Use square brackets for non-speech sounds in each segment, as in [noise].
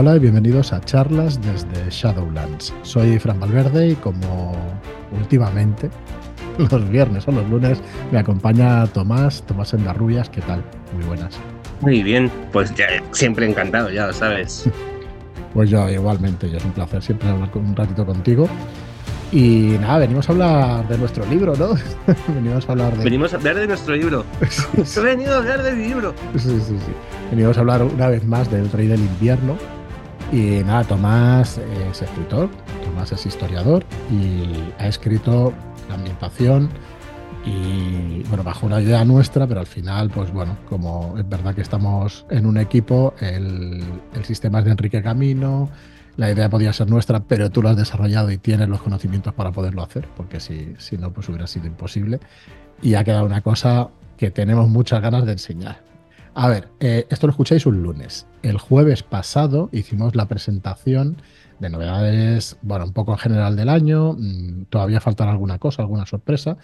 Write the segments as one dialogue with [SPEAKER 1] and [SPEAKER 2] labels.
[SPEAKER 1] Hola y bienvenidos a charlas desde Shadowlands. Soy Fran Valverde y como últimamente, [laughs] los viernes o los lunes, me acompaña Tomás, Tomás Endarrubias. ¿Qué tal? Muy buenas.
[SPEAKER 2] Muy bien, pues ya siempre encantado, ya lo sabes. [laughs]
[SPEAKER 1] Pues yo igualmente, ya es un placer siempre hablar un ratito contigo. Y nada, venimos a hablar de nuestro libro, ¿no? [laughs]
[SPEAKER 2] venimos a hablar de. Venimos a hablar de nuestro libro. He venido a hablar de mi libro.
[SPEAKER 1] Sí, sí, sí. Venimos a hablar una vez más del Rey del Invierno. Y nada, Tomás es escritor, Tomás es historiador y ha escrito la ambientación y bueno, bajo una idea nuestra, pero al final, pues bueno, como es verdad que estamos en un equipo, el, el sistema es de Enrique Camino, la idea podía ser nuestra, pero tú lo has desarrollado y tienes los conocimientos para poderlo hacer, porque si, si no, pues hubiera sido imposible. Y ha quedado una cosa que tenemos muchas ganas de enseñar. A ver, eh, esto lo escucháis un lunes. El jueves pasado hicimos la presentación de novedades, bueno, un poco en general del año. Mm, todavía faltará alguna cosa, alguna sorpresa.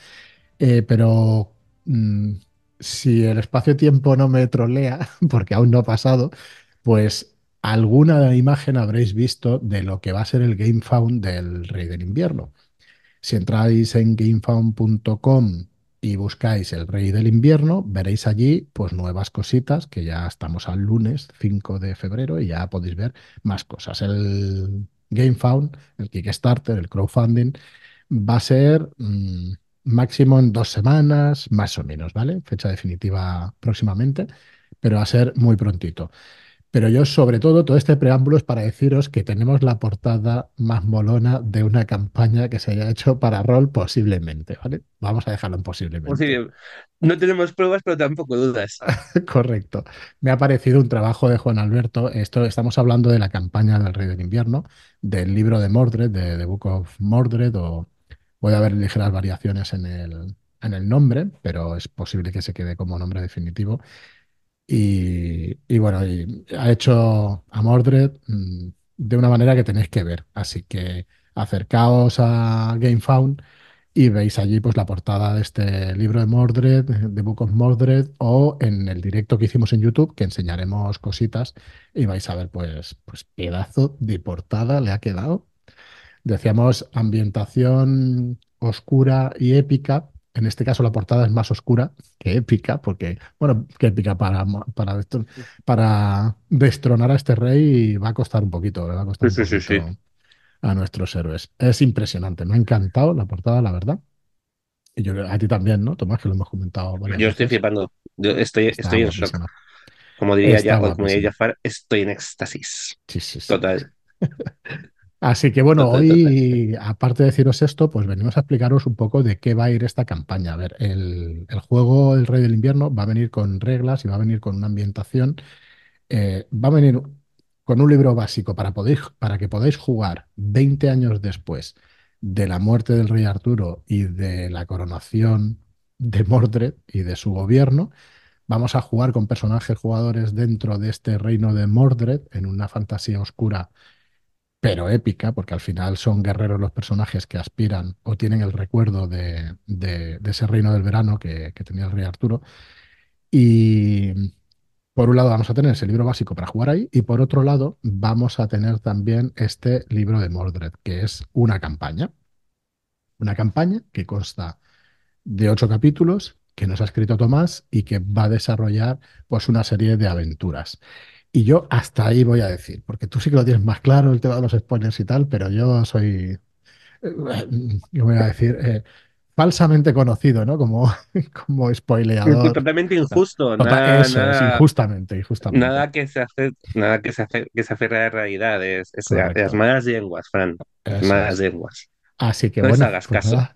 [SPEAKER 1] Eh, pero mm, si el espacio-tiempo no me trolea, [laughs] porque aún no ha pasado, pues alguna imagen habréis visto de lo que va a ser el GameFound del Rey del Invierno. Si entráis en gamefound.com y buscáis el Rey del Invierno, veréis allí pues nuevas cositas, que ya estamos al lunes 5 de febrero y ya podéis ver más cosas. El GameFound, el Kickstarter, el crowdfunding, va a ser mm, máximo en dos semanas, más o menos, ¿vale? Fecha definitiva próximamente, pero va a ser muy prontito. Pero yo, sobre todo, todo este preámbulo es para deciros que tenemos la portada más molona de una campaña que se haya hecho para rol posiblemente, ¿vale? Vamos a dejarlo en posiblemente.
[SPEAKER 2] No tenemos pruebas, pero tampoco dudas. [laughs]
[SPEAKER 1] Correcto. Me ha parecido un trabajo de Juan Alberto. Esto, estamos hablando de la campaña del Rey del Invierno, del libro de Mordred, de The Book of Mordred, o puede haber ligeras variaciones en el, en el nombre, pero es posible que se quede como nombre definitivo. Y, bueno, ha hecho a Mordred mm, de una manera que tenéis que ver. Así que acercaos a GameFound y veis allí pues la portada de este libro de Mordred, de Book of Mordred, o en el directo que hicimos en YouTube, que enseñaremos cositas y vais a ver pues, pues pedazo de portada le ha quedado. Decíamos ambientación oscura y épica, en este caso la portada es más oscura que épica, porque, bueno, que épica para, para, para destronar a este rey va a costar un poquito, va a costar un poquito a nuestros héroes. Es impresionante, me ha encantado la portada, la verdad. Y yo, a ti también, ¿no, Tomás? Que lo hemos comentado.
[SPEAKER 2] Yo estoy flipando, yo estoy, estoy en shock. Como diría, ya, como diría Jafar, estoy en éxtasis. Sí, sí, sí. Total. [laughs]
[SPEAKER 1] Así que bueno, hoy, aparte de deciros esto, pues venimos a explicaros un poco de qué va a ir esta campaña. A ver, el, juego El Rey del Invierno va a venir con reglas y va a venir con una ambientación. Eh, va a venir con un libro básico para, para que podáis jugar 20 años después de la muerte del rey Arturo y de la coronación de Mordred y de su gobierno. Vamos a jugar con personajes jugadores dentro de este reino de Mordred en una fantasía oscura pero épica, porque al final son guerreros los personajes que aspiran o tienen el recuerdo de, ese reino del verano que, tenía el rey Arturo. Y por un lado vamos a tener ese libro básico para jugar ahí y por otro lado vamos a tener también este libro de Mordred, que es una campaña. Una campaña que consta de ocho capítulos que nos ha escrito Tomás y que va a desarrollar pues una serie de aventuras. Y yo hasta ahí voy a decir, porque tú sí que lo tienes más claro, el tema de los spoilers y tal, pero yo soy, eh, yo voy a decir, eh, falsamente conocido, ¿no? Como, [laughs] como spoileador.
[SPEAKER 2] Totalmente injusto.
[SPEAKER 1] nada, eso, es injustamente, injustamente.
[SPEAKER 2] Nada que se hace, nada que se hace, que se aferre a la realidad, es, las malas lenguas, Fran. Las malas lenguas.
[SPEAKER 1] Así que bueno.
[SPEAKER 2] hagas pues caso.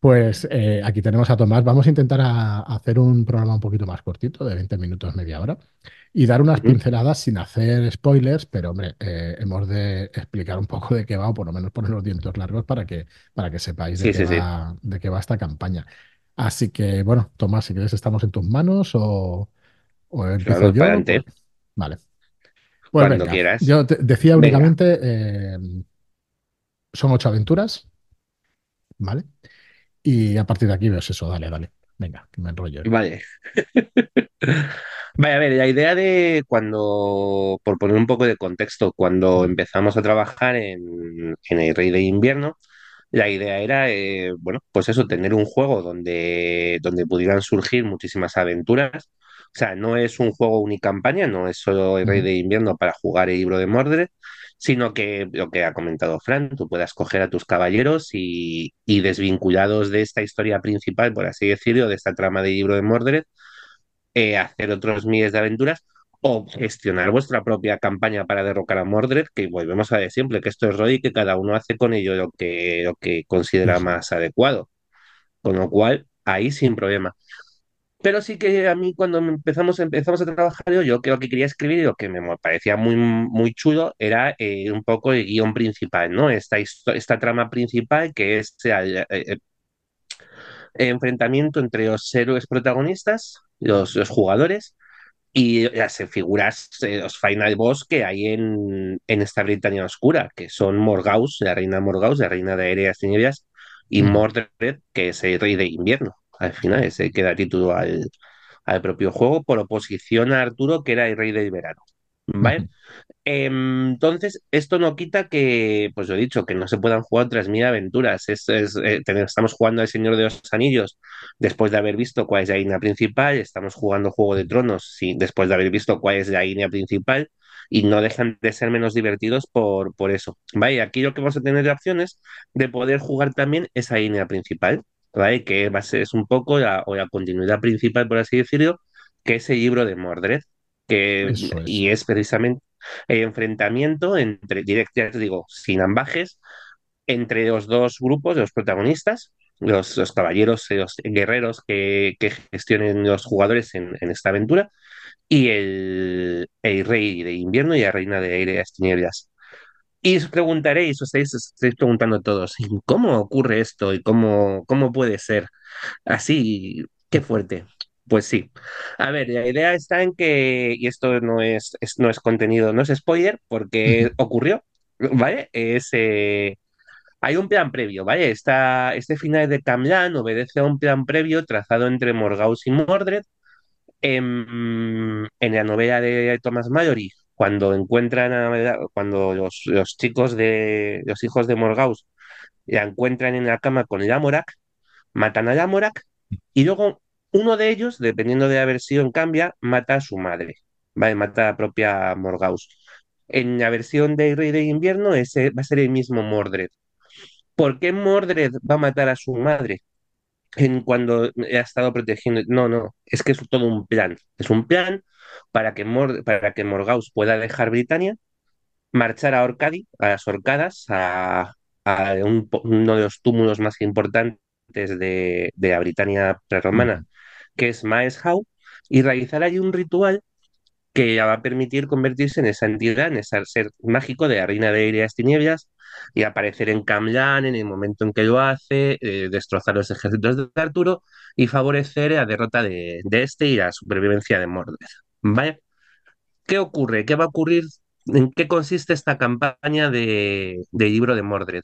[SPEAKER 1] Pues eh, aquí tenemos a Tomás. Vamos a intentar hacer un programa un poquito más cortito, de 20 minutos, media hora, y dar unas pinceladas sin hacer spoilers, pero hombre, eh, hemos de explicar un poco de qué va, o por lo menos poner los dientes largos para que, para que sepáis de, qué va, de qué va esta campaña. Así que, bueno, Tomás, si quieres, estamos en tus manos o, o empiezo yo. Vale.
[SPEAKER 2] Pues Cuando quieras.
[SPEAKER 1] Yo decía únicamente, eh, son ocho aventuras, ¿vale? Y a partir de aquí ves eso, dale, dale. Venga, que me enrollo.
[SPEAKER 2] Vale. [laughs] Vaya, a ver, la idea de cuando, por poner un poco de contexto, cuando empezamos a trabajar en, en el Rey de Invierno, la idea era, eh, bueno, pues eso, tener un juego donde, donde pudieran surgir muchísimas aventuras. O sea, no es un juego unicampaña, no es solo el Rey de Invierno para jugar el libro de Mordred, sino que lo que ha comentado Fran, tú puedas coger a tus caballeros y, y desvinculados de esta historia principal, por así decirlo, de esta trama del libro de Mordred, eh, hacer otros miles de aventuras o gestionar vuestra propia campaña para derrocar a Mordred, que volvemos a decir siempre que esto es rol y que cada uno hace con ello lo que, lo que considera más adecuado. Con lo cual, ahí sin problema. Pero sí que a mí cuando empezamos, empezamos a trabajar, yo, yo creo que quería escribir y lo que me parecía muy, muy chulo era eh, un poco el guion principal, ¿no? Esta, esta trama principal que es el, el enfrentamiento entre los héroes protagonistas, los, los jugadores, y las figuras, eh, los final boss que hay en, en esta Britania oscura, que son Morgaus, la reina Morgaus, la reina de aéreas tinieblas, y Mordred, que es el rey de invierno. Al final, ese que da título al, al propio juego, por oposición a Arturo, que era el rey del verano. ¿Vale? Entonces, esto no quita que, pues lo he dicho, que no se puedan jugar otras mil aventuras. Es, es, eh, estamos jugando al Señor de los Anillos después de haber visto cuál es la línea principal, estamos jugando Juego de Tronos sí, después de haber visto cuál es la línea principal y no dejan de ser menos divertidos por, por eso. ¿vale? Aquí lo que vamos a tener de opciones de poder jugar también esa línea principal, ¿vale? que va a ser, es un poco la, o la continuidad principal, por así decirlo, que es el libro de Mordred. Que, es. Y es precisamente el enfrentamiento entre, directo, digo, sin ambajes, entre los dos grupos, los protagonistas, los, los caballeros, los guerreros que, que, gestionen los jugadores en, en esta aventura, y el, el, rey de invierno y la reina de aireas tinieblas. Y os preguntaréis, os estáis, os estáis preguntando todos, ¿cómo ocurre esto y cómo, cómo puede ser así? Qué fuerte. Pues sí. A ver, la idea está en que, y esto no es, es no es contenido, no es spoiler, porque ocurrió, ¿vale? Es, eh, hay un plan previo, ¿vale? Esta, este final de Camlan obedece a un plan previo trazado entre Morgaus y Mordred en, en la novela de Thomas Mallory, cuando encuentran a, cuando los, chicos de los hijos de Morgaus la encuentran en la cama con Lamorak, matan a Lamorak y luego uno de ellos, dependiendo de la versión cambia, mata a su madre, ¿vale? Mata a la propia Morgaus. En la versión de Rey de Invierno ese va a ser el mismo Mordred. ¿Por qué Mordred va a matar a su madre? En cuando ha estado protegiendo. No, no, es que es todo un plan. Es un plan para que, Mord para que Morgaus pueda dejar Britania, marchar a Orcadi, a las Orcadas, a, a un, uno de los túmulos más importantes de, de la Britania prerromana, que es Maeshau, y realizar allí un ritual que va a permitir convertirse en esa entidad, en ese ser mágico de la reina de Aireas Tinieblas y aparecer en Camlan en el momento en que lo hace, eh, destrozar los ejércitos de Arturo y favorecer la derrota de, de, este y la supervivencia de Mordred. ¿Qué ocurre? ¿Qué va a ocurrir? ¿En qué consiste esta campaña de, de libro de Mordred?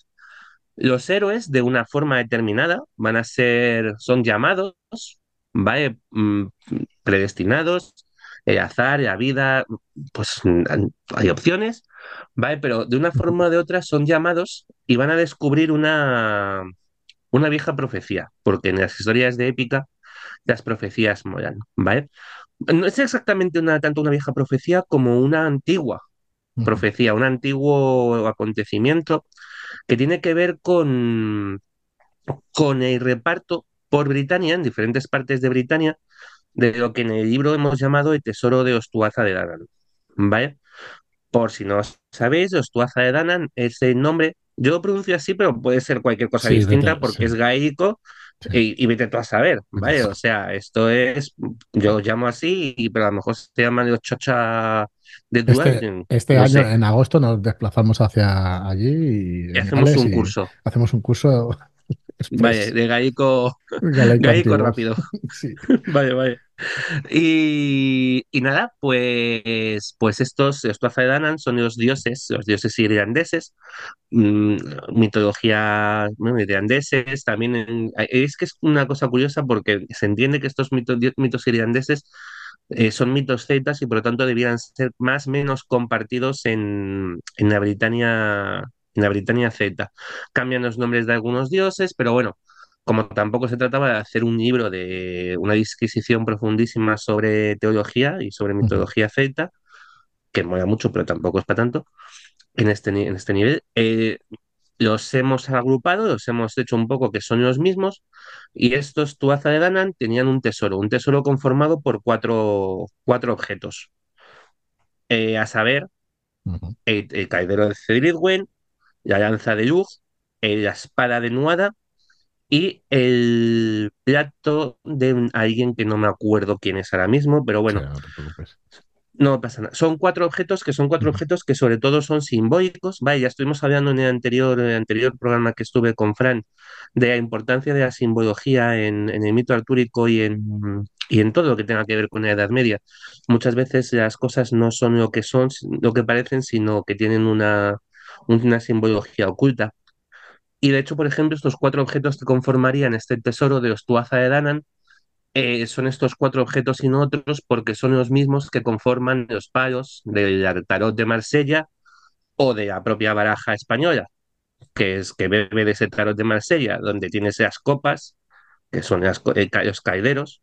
[SPEAKER 2] Los héroes, de una forma determinada, van a ser, son llamados, ¿vale? Mm, predestinados, el azar, la vida, pues hay opciones, ¿vale? Pero de una forma o de otra son llamados y van a descubrir una, una vieja profecía, porque en las historias de épica las profecías molan, ¿vale? No es exactamente una, tanto una vieja profecía como una antigua profecía, un antiguo acontecimiento que tiene que ver con, con el reparto por Britania, en diferentes partes de Britania, de lo que en el libro hemos llamado el tesoro de Ostuaza de Danan. ¿Vale? Por si no sabéis, Ostuaza de Danan es el nombre, yo lo pronuncio así, pero puede ser cualquier cosa sí, distinta vete, porque sí. es gaélico sí. y, y, vete tú a saber, ¿vale? O sea, esto es, yo lo llamo así, pero a lo mejor se llama los chocha de
[SPEAKER 1] Este, este no año, sé. en agosto, nos desplazamos hacia allí y,
[SPEAKER 2] y hacemos un curso.
[SPEAKER 1] Hacemos un curso.
[SPEAKER 2] Después, vale, de gaico, gaico rápido. [laughs]
[SPEAKER 1] Sí.
[SPEAKER 2] vale, vale. Y, y, nada, pues, pues estos, estos Danan son los dioses, los dioses irlandeses, mmm, mitología bueno, irlandeses, también en, es que es una cosa curiosa porque se entiende que estos mitos, mitos irlandeses eh, son mitos celtas y por lo tanto debieran ser más o menos compartidos en, en la Britania, la Britania celta. Cambian los nombres de algunos dioses, pero bueno, como tampoco se trataba de hacer un libro de una disquisición profundísima sobre teología y sobre mitología celta, que mola mucho, pero tampoco es para tanto, en este, en este nivel, eh, los hemos agrupado, los hemos hecho un poco que son los mismos, y estos Tuatha de Danann tenían un tesoro, un tesoro conformado por cuatro, cuatro objetos, eh, a saber, el, el caidero de Cedridwen, la lanza de luz, eh, la espada de Nuada y el plato de alguien que no me acuerdo quién es ahora mismo, pero
[SPEAKER 1] Sí,
[SPEAKER 2] bueno,
[SPEAKER 1] no te preocupes.
[SPEAKER 2] No pasa nada. Son cuatro objetos que son cuatro objetos que sobre todo son simbólicos. Vaya, ya estuvimos hablando en el anterior, en el anterior programa que estuve con Fran de la importancia de la simbología en, en el mito artúrico y en, y en todo lo que tenga que ver con la Edad Media. Muchas veces las cosas no son lo que son, lo que parecen, sino que tienen una, una simbología oculta. Y de hecho, por ejemplo, estos cuatro objetos que conformarían este tesoro de los Tuatha de Danann eh, son estos cuatro objetos y no otros porque son los mismos que conforman los palos del tarot de Marsella o de la propia baraja española, que es que bebe de ese tarot de Marsella, donde tienes las copas, que son las eh, ca- los caideros,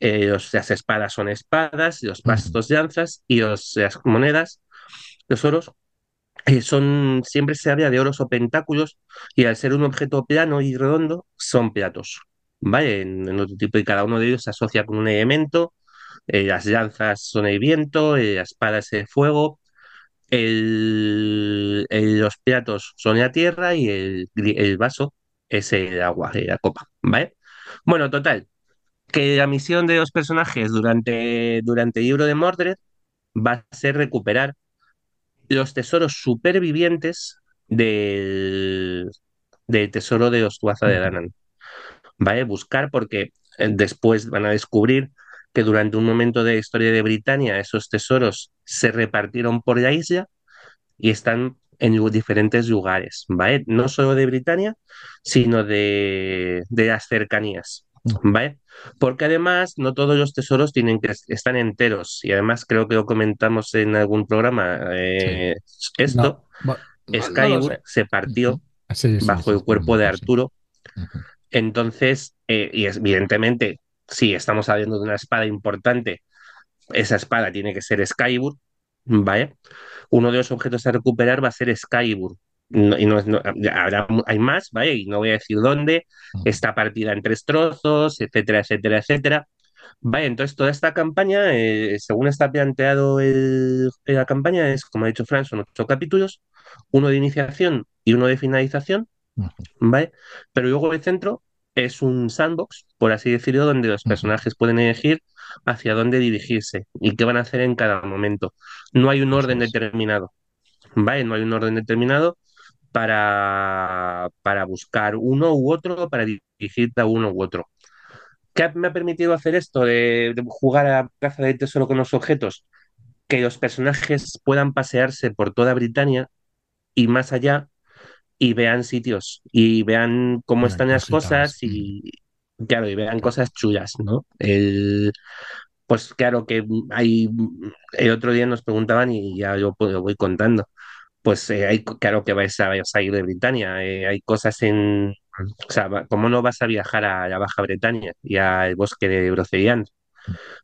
[SPEAKER 2] eh, los- las espadas son espadas, los
[SPEAKER 1] ujú,
[SPEAKER 2] bastos lanzas y los- las monedas, los oros, eh, son, siempre se habla de oros o pentáculos y al ser un objeto plano y redondo, son platos. ¿Vale? En, otro tipo, y cada uno de ellos se asocia con un elemento eh, las lanzas son el viento, eh, la espada es el fuego, el- los platos son la tierra y el, el vaso es el agua, eh, la copa, ¿vale? Bueno, total, que la misión de los personajes durante, durante el libro de Mordred va a ser recuperar los tesoros supervivientes del, del tesoro de los Tuatha de
[SPEAKER 1] ujú.
[SPEAKER 2] Danann. ¿vale? Buscar porque eh, después van a descubrir que durante un momento de la historia de Britania esos tesoros se repartieron por la isla y están en diferentes lugares, ¿vale? No solo de Britania, sino de, de las cercanías. ¿Vale? Porque además no todos los tesoros tienen que están enteros y además creo que lo comentamos en algún programa,
[SPEAKER 1] Sí.
[SPEAKER 2] eh,
[SPEAKER 1] No,
[SPEAKER 2] esto,
[SPEAKER 1] no,
[SPEAKER 2] Excalibur se partió.
[SPEAKER 1] Sí, sí,
[SPEAKER 2] bajo
[SPEAKER 1] sí,
[SPEAKER 2] el cuerpo de. Arturo entonces, eh, y evidentemente, si estamos hablando de una espada importante, esa espada tiene que ser Skybur, ¿vale? Uno de los objetos a recuperar va a ser Skybur. No- y no, no- habrá, hay más, ¿vale? Y no voy a decir dónde, está partida en tres trozos, etcétera, etcétera, etcétera. Vale, entonces toda esta campaña, eh, según está planteado el- la campaña, es, como ha dicho Fran, son ocho capítulos, uno de iniciación y uno de finalización ¿vale? Pero luego el centro es un sandbox, por así decirlo, donde los personajes pueden elegir hacia dónde dirigirse y qué van a hacer en cada momento. No hay un orden determinado, ¿vale? No hay un orden determinado para, para buscar uno u otro, para dirigirte a uno u otro. ¿Qué me ha permitido hacer esto de, de jugar a caza del tesoro con los objetos? Que los personajes puedan pasearse por toda Britania y más allá y vean sitios y vean cómo están las
[SPEAKER 1] cositas.
[SPEAKER 2] cosas y, claro, y vean cosas chulas, ¿no? El, pues claro que hay, el otro día nos preguntaban y ya yo pues, lo voy contando, pues eh, hay, claro que vais a, a ir de Britania, eh, hay cosas en, o sea, ¿cómo no vas a viajar a la Baja Bretaña y al bosque de Broceliande?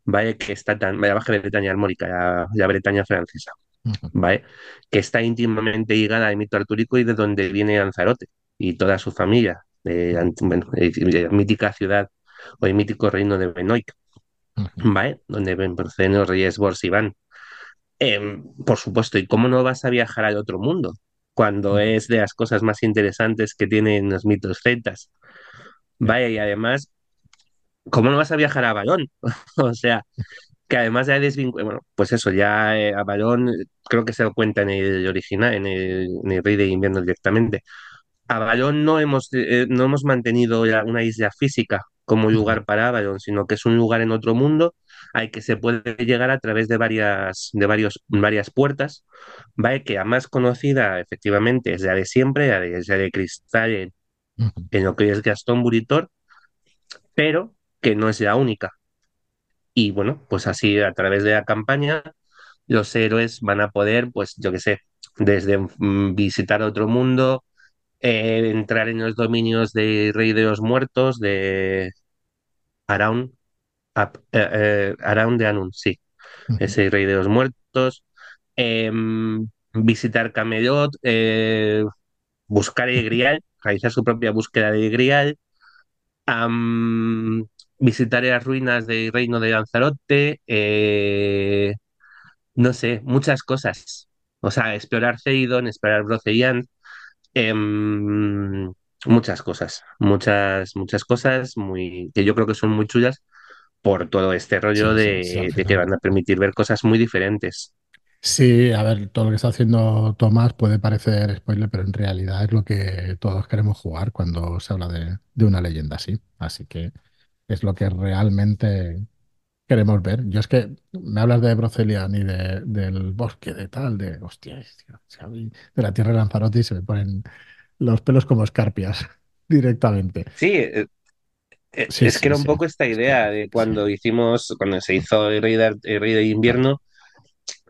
[SPEAKER 2] ¿Vale? Que está tan, la Baja Bretaña armórica, la, la Bretaña francesa. ¿vale? Que está íntimamente ligada al mito artúrico y de donde viene Lanzarote y toda su familia, de, la bueno, de la mítica ciudad o el mítico reino de Benoit, ¿vale? Donde proceden los reyes Borsiván. Em, por supuesto, ¿y cómo no vas a viajar al otro mundo? Cuando
[SPEAKER 1] ujú.
[SPEAKER 2] es de las cosas más interesantes que tienen los mitos celtas.
[SPEAKER 1] Ya.
[SPEAKER 2] Vaya, y además, ¿cómo no vas a viajar a Balón? [laughs] O sea, que además ya desvincula, bueno, pues eso, ya eh, a Balón eh, creo que se lo cuenta en el original, en el, en el Rey de Invierno directamente. A Balón no hemos, eh, no hemos mantenido ya una isla física como lugar para Avalon, sino que es un lugar en otro mundo al que se puede llegar a través de varias, de varios, varias puertas, ¿vale? Que la más conocida, efectivamente, es la de siempre, la de, la de Cristal en, en lo que es Gastón Buritor, pero que no es la única. Y bueno, pues así a través de la campaña los héroes van a poder, pues yo qué sé, desde mm, visitar otro mundo, eh, entrar en los dominios de Rey de los Muertos, de Araun, Eh, eh, Araun de Anun, sí, ese Rey de los Muertos, em, visitar Camelot, eh, buscar el Grial, realizar su propia búsqueda del Grial, am, visitar las ruinas del reino de Lanzarote, eh, no sé, muchas cosas. O sea, explorar Ceidon, explorar Broceliand, em, muchas cosas, muchas, muchas cosas muy, que yo creo que son muy chulas por todo este rollo
[SPEAKER 1] Sí, sí, sí,
[SPEAKER 2] de, de que van a permitir ver cosas muy diferentes.
[SPEAKER 1] Sí, a ver, todo lo que está haciendo Tomás puede parecer spoiler, pero en realidad es lo que todos queremos jugar cuando se habla de, de una leyenda así. Así que es lo que realmente queremos ver. Yo es que me hablas de Brocelian y de, del bosque de tal, de hostia, de la tierra de Lanzarote y se me ponen los pelos como escarpias [laughs] directamente.
[SPEAKER 2] Sí, eh,
[SPEAKER 1] Sí,
[SPEAKER 2] es que era un
[SPEAKER 1] sí.
[SPEAKER 2] poco esta idea de cuando hicimos, cuando se hizo el Rey de, el Rey de
[SPEAKER 1] claro.
[SPEAKER 2] Invierno,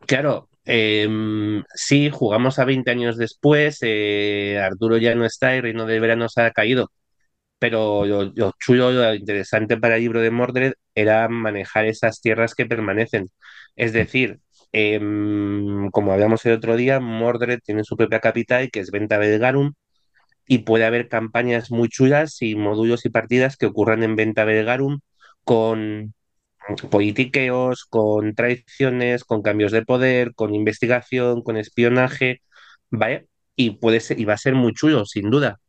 [SPEAKER 2] claro, em, sí, jugamos a 20 años después, eh, Arturo ya no está, el Reino del Verano se ha caído, pero lo, lo chulo, lo interesante para el libro de Mordred era manejar esas tierras que permanecen. Es decir, em, como hablamos el otro día, Mordred tiene su propia capital, que es Venta Belgarum, y puede haber campañas muy chulas y módulos y partidas que ocurran en Venta Belgarum con politiqueos, con traiciones, con cambios de poder, con investigación, con espionaje, ¿vale? Y puede ser, y va a ser muy chulo, sin duda.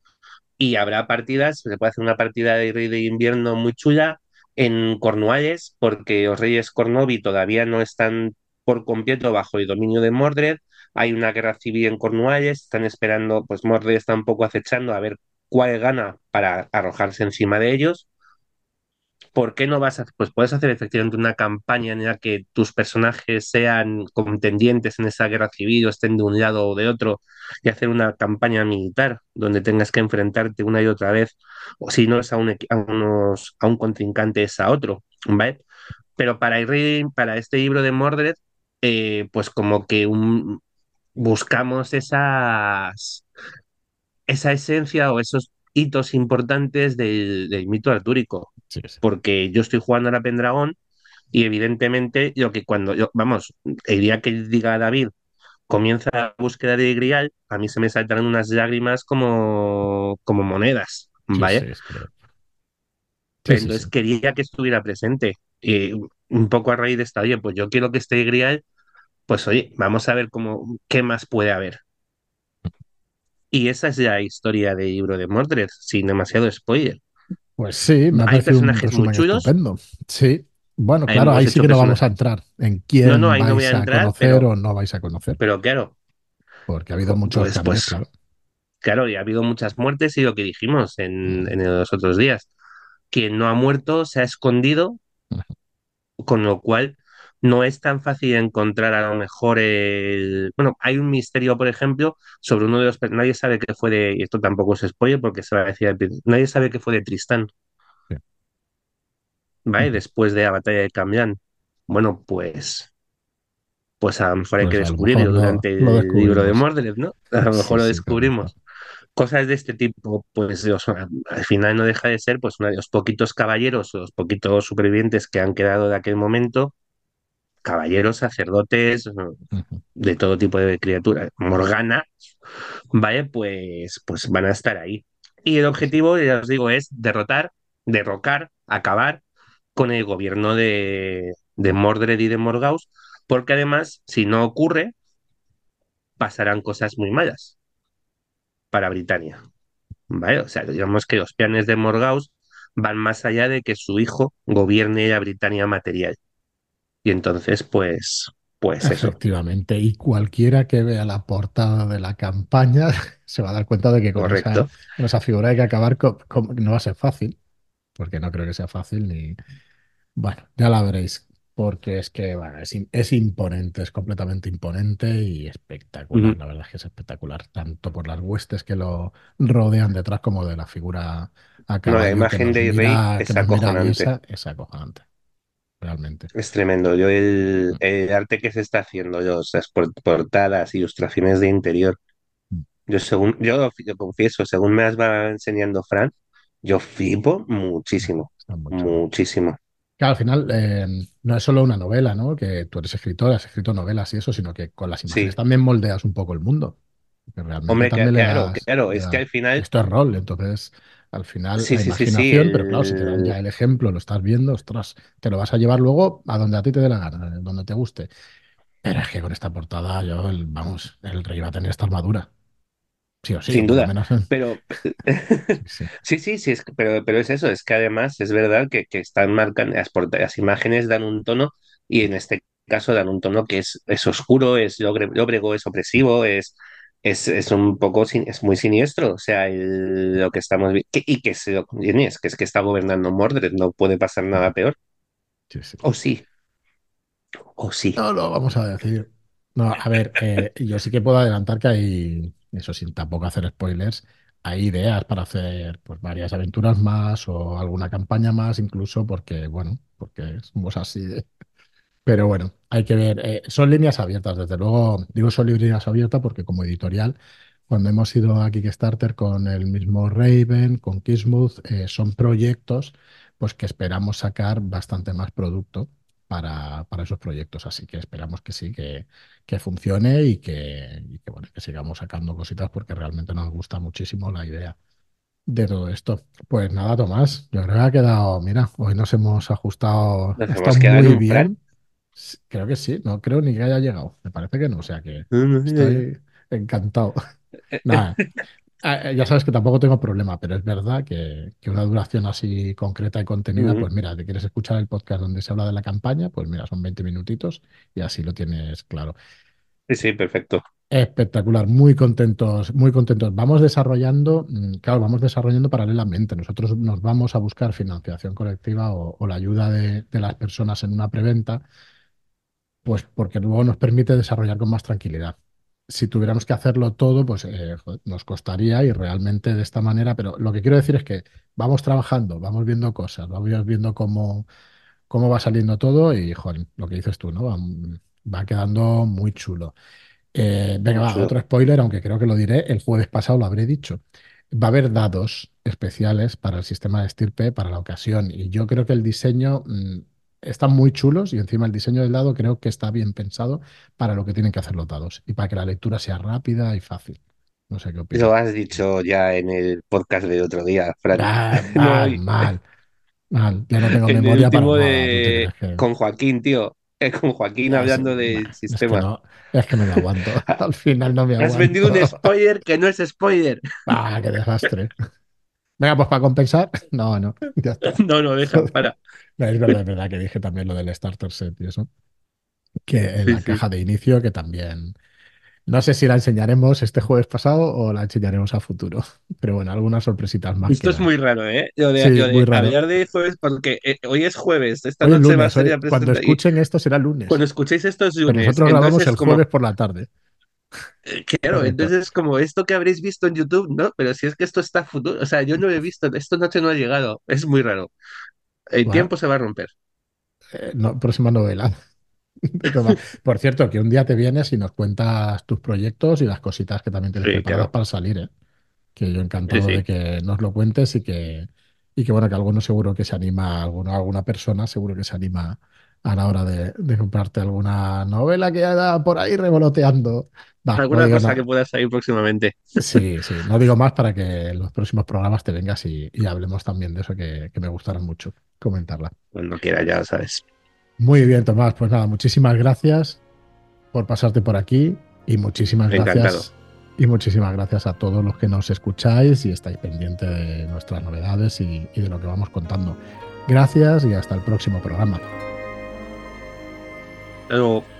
[SPEAKER 2] Y habrá partidas, se puede hacer una partida de Rey de Invierno muy chula en Cornualles, porque los Reyes Cornovi todavía no están por completo bajo el dominio de Mordred. Hay una guerra civil en Cornualles, están esperando, pues Mordred está un poco acechando a ver cuál gana para arrojarse encima de ellos. ¿Por qué no vas a, pues puedes hacer efectivamente una campaña en la que tus personajes sean contendientes en esa guerra civil o estén de un lado o de otro y hacer una campaña militar donde tengas que enfrentarte una y otra vez, o si no es a un, a unos, a un contrincante es a otro, ¿vale? Pero para, el para este libro de Mordred, eh, pues como que un- buscamos esas, esa esencia o esos hitos importantes del, del mito artúrico.
[SPEAKER 1] Sí, sí.
[SPEAKER 2] Porque yo estoy jugando a la Pendragón y evidentemente yo que cuando yo, vamos, el día que diga David comienza la búsqueda de Grial, a mí se me saltarán unas lágrimas como, como monedas, ¿vale?
[SPEAKER 1] sí.
[SPEAKER 2] Entonces quería que estuviera presente. Y un poco a raíz de esta, oye, pues yo quiero que esté Grial, pues oye, vamos a ver cómo, qué más puede haber. Y esa es la historia del libro de Mordred, sin demasiado spoiler.
[SPEAKER 1] Pues sí, me ha
[SPEAKER 2] Hay
[SPEAKER 1] parecido un
[SPEAKER 2] personajes muy chulos,
[SPEAKER 1] estupendo. Sí. Bueno, claro, ahí sí que no vamos a
[SPEAKER 2] personajes.
[SPEAKER 1] entrar en
[SPEAKER 2] No, no,
[SPEAKER 1] quién
[SPEAKER 2] ahí no voy a
[SPEAKER 1] vais a
[SPEAKER 2] entrar,
[SPEAKER 1] conocer
[SPEAKER 2] pero,
[SPEAKER 1] o no vais a conocer,
[SPEAKER 2] pero claro,
[SPEAKER 1] porque ha habido
[SPEAKER 2] jo-
[SPEAKER 1] muchos
[SPEAKER 2] pues,
[SPEAKER 1] cambios,
[SPEAKER 2] pues
[SPEAKER 1] claro.
[SPEAKER 2] Claro, y ha habido muchas muertes y lo que dijimos en,
[SPEAKER 1] Ujú,
[SPEAKER 2] en los otros días. Quien no ha muerto se ha escondido, con lo cual no es tan fácil encontrar a lo mejor el... Bueno, hay un misterio, por ejemplo, sobre uno de los... Nadie sabe qué fue de... Y esto tampoco es spoiler porque se va a decir al principio. Nadie sabe qué fue de Tristán,
[SPEAKER 1] Sí.
[SPEAKER 2] ¿vale? Después de la batalla de Cambián. Bueno, pues... Pues a lo mejor hay que
[SPEAKER 1] Pues mejor
[SPEAKER 2] descubrirlo
[SPEAKER 1] lo,
[SPEAKER 2] durante el libro de. Mordred, ¿no? A lo mejor lo
[SPEAKER 1] sí,
[SPEAKER 2] descubrimos. cosas de este tipo, pues al final no deja de ser pues uno de los poquitos caballeros o los poquitos supervivientes que han quedado de aquel momento, caballeros, sacerdotes, de todo tipo de criaturas. Morgana, ¿vale? Pues, pues van a estar ahí. Y el objetivo, ya os digo, es derrotar, derrocar, acabar con el gobierno de, de Mordred y de Morgause, porque además, si no ocurre, pasarán cosas muy malas para Britania. ¿vale? O sea, digamos que los planes de Morgaus van más allá de que su hijo gobierne la Britania material. Y entonces, pues, pues eso,
[SPEAKER 1] Efectivamente, y cualquiera que vea la portada de la campaña [laughs] se va a dar cuenta de que con esa,
[SPEAKER 2] correcto.
[SPEAKER 1] con esa figura hay que acabar, no va a ser fácil, porque no creo que sea fácil ni, Bueno, ya la veréis, porque es que bueno, es, im- es imponente, es completamente imponente y espectacular. La verdad es que es espectacular, tanto por las huestes que lo rodean detrás como de la figura a
[SPEAKER 2] No, la imagen de Rey
[SPEAKER 1] mira,
[SPEAKER 2] es acojonante.
[SPEAKER 1] es acojonante. Realmente.
[SPEAKER 2] Es tremendo. Yo el, el arte que se está haciendo, yo, las portadas, ilustraciones de interior,
[SPEAKER 1] Mm.
[SPEAKER 2] yo según, yo confieso, según me las va enseñando Fran, yo flipo muchísimo,
[SPEAKER 1] chulo.
[SPEAKER 2] muchísimo.
[SPEAKER 1] Claro, al final eh, no es solo una novela, ¿no? Que tú eres escritor, has escrito novelas y eso, sino que con las imágenes
[SPEAKER 2] Sí.
[SPEAKER 1] también moldeas un poco el mundo. Que realmente
[SPEAKER 2] Hombre, claro,
[SPEAKER 1] das,
[SPEAKER 2] claro,
[SPEAKER 1] le
[SPEAKER 2] es que al final,
[SPEAKER 1] Esto es rol, entonces al final
[SPEAKER 2] sí,
[SPEAKER 1] la
[SPEAKER 2] sí, sí, sí,
[SPEAKER 1] imaginación, pero claro, si te dan ya el ejemplo, lo estás viendo, ostras, te lo vas a llevar luego a donde a ti te dé la gana, eh, donde te guste. Pero es que con esta portada, yo, el- vamos, el rey va a tener esta armadura. Sí o sí,
[SPEAKER 2] sin duda.
[SPEAKER 1] menos.
[SPEAKER 2] Pero [laughs]
[SPEAKER 1] Sí, sí.
[SPEAKER 2] sí, es, pero, pero es eso, es que además es verdad que, que están marcando, las, las imágenes dan un tono y en este caso dan un tono que es, es oscuro, es lóbrego, es opresivo, es, es, es un poco, es muy siniestro, o sea, el- lo que estamos viendo, y que se lo conviene, es que es que está gobernando Mordred, no puede pasar nada peor,
[SPEAKER 1] Sí, sí.
[SPEAKER 2] o sí, o sí,
[SPEAKER 1] No lo vamos a decir. No, a ver, eh, yo sí que puedo adelantar que hay, eso sin tampoco hacer spoilers, hay ideas para hacer pues varias aventuras más o alguna campaña más, incluso porque, bueno, porque somos así de, pero bueno, hay que ver. eh, son líneas abiertas, desde luego. Digo son líneas abiertas porque como editorial, cuando hemos ido a Kickstarter con el mismo Raven, con Kismuth, eh, son proyectos pues que esperamos sacar bastante más producto para, para esos proyectos. Así que esperamos que sí, que, que funcione y que, y que, bueno, que sigamos sacando cositas porque realmente nos gusta muchísimo la idea de todo esto. Pues nada, Tomás, yo creo que ha quedado, mira, hoy nos hemos ajustado,
[SPEAKER 2] nos hemos
[SPEAKER 1] muy bien. Creo que sí, no creo ni que haya llegado. Me parece que no, o sea que estoy encantado. Nada, ya sabes que tampoco tengo problema, pero es verdad que, que una duración así concreta y contenida, pues mira, te quieres escuchar el podcast donde se habla de la campaña, pues mira, son 20 minutitos y así lo tienes claro.
[SPEAKER 2] Sí, sí, perfecto.
[SPEAKER 1] Espectacular, muy contentos, muy contentos. Vamos desarrollando, mm, claro, vamos desarrollando paralelamente. Nosotros nos vamos a buscar financiación colectiva o, o la ayuda de, de las personas en una preventa, pues porque luego nos permite desarrollar con más tranquilidad. Si tuviéramos que hacerlo todo, pues eh, nos costaría y realmente de esta manera, pero lo que quiero decir es que vamos trabajando, vamos viendo cosas, vamos viendo cómo, cómo va saliendo todo y, joder, lo que dices tú, ¿no? Va, va quedando muy chulo. Eh, venga, va, otro spoiler, aunque creo que lo diré, el jueves pasado lo habré dicho. Va a haber dados especiales para el sistema de estirpe para la ocasión y yo creo que el diseño mm, están muy chulos y encima el diseño del dado creo que está bien pensado para lo que tienen que hacer los dados y para que la lectura sea rápida y fácil. No sé qué
[SPEAKER 2] Lo
[SPEAKER 1] opinas.
[SPEAKER 2] has dicho ya en el podcast del otro día, Fran.
[SPEAKER 1] Ah, mal, [laughs] mal, mal. Ya no tengo [laughs]
[SPEAKER 2] en el
[SPEAKER 1] memoria para
[SPEAKER 2] último
[SPEAKER 1] nada. ¿Tú te
[SPEAKER 2] de
[SPEAKER 1] que...?
[SPEAKER 2] con Joaquín, tío. Eh, Con Joaquín
[SPEAKER 1] Es,
[SPEAKER 2] hablando del
[SPEAKER 1] bah, es que
[SPEAKER 2] sistema.
[SPEAKER 1] no, es que no me aguanto. [laughs] Al final no me
[SPEAKER 2] Has vendido un
[SPEAKER 1] aguanto.
[SPEAKER 2] spoiler que no es spoiler.
[SPEAKER 1] Ah, qué desastre. Venga, pues para compensar, [laughs] no, no, ya está. [laughs]
[SPEAKER 2] No, no, deja, para. [laughs]
[SPEAKER 1] No, es verdad, es verdad que dije también lo del starter set y eso, que en
[SPEAKER 2] Sí,
[SPEAKER 1] la
[SPEAKER 2] sí.
[SPEAKER 1] caja de inicio, que también, no sé si la enseñaremos este jueves pasado o la enseñaremos a futuro, pero bueno, algunas sorpresitas más
[SPEAKER 2] Esto es muy raro, ¿eh? Lo de,
[SPEAKER 1] Sí, muy
[SPEAKER 2] de hablar de jueves, porque eh, hoy es jueves, esta
[SPEAKER 1] Hoy
[SPEAKER 2] noche va a ser
[SPEAKER 1] hoy, cuando escuchen esto será lunes,
[SPEAKER 2] cuando escuchéis esto es
[SPEAKER 1] pero
[SPEAKER 2] lunes.
[SPEAKER 1] nosotros
[SPEAKER 2] Entonces
[SPEAKER 1] grabamos el
[SPEAKER 2] como,
[SPEAKER 1] jueves por la tarde, [laughs]
[SPEAKER 2] claro, entonces es como esto que habréis visto en YouTube, ¿no? Pero si es que esto está futuro, o sea, yo no lo he visto, esta noche no ha llegado, es muy raro. El tiempo se va a romper.
[SPEAKER 1] eh, no, próxima novela. [laughs] Por cierto, que un día te vienes y nos cuentas tus proyectos y las cositas que también tienes
[SPEAKER 2] Sí,
[SPEAKER 1] preparadas
[SPEAKER 2] claro.
[SPEAKER 1] para salir, ¿eh? que yo
[SPEAKER 2] Sí,
[SPEAKER 1] encantado de que nos lo cuentes y que, y que bueno, que alguno seguro que se anima, alguno, alguna persona seguro que se anima a la hora de, de comprarte alguna novela que haya por ahí revoloteando. Va,
[SPEAKER 2] Alguna cosa que pueda salir próximamente.
[SPEAKER 1] Sí, sí, no digo más para que en los próximos programas te vengas y, y hablemos también de eso que, que me gustará mucho comentarla.
[SPEAKER 2] Cuando quiera, ya sabes.
[SPEAKER 1] Muy bien, Tomás, pues nada, muchísimas gracias por pasarte por aquí y muchísimas gracias y muchísimas gracias a todos los que nos escucháis y estáis pendientes de nuestras novedades y, y de lo que vamos contando. Gracias y hasta el próximo programa.
[SPEAKER 2] Hasta luego.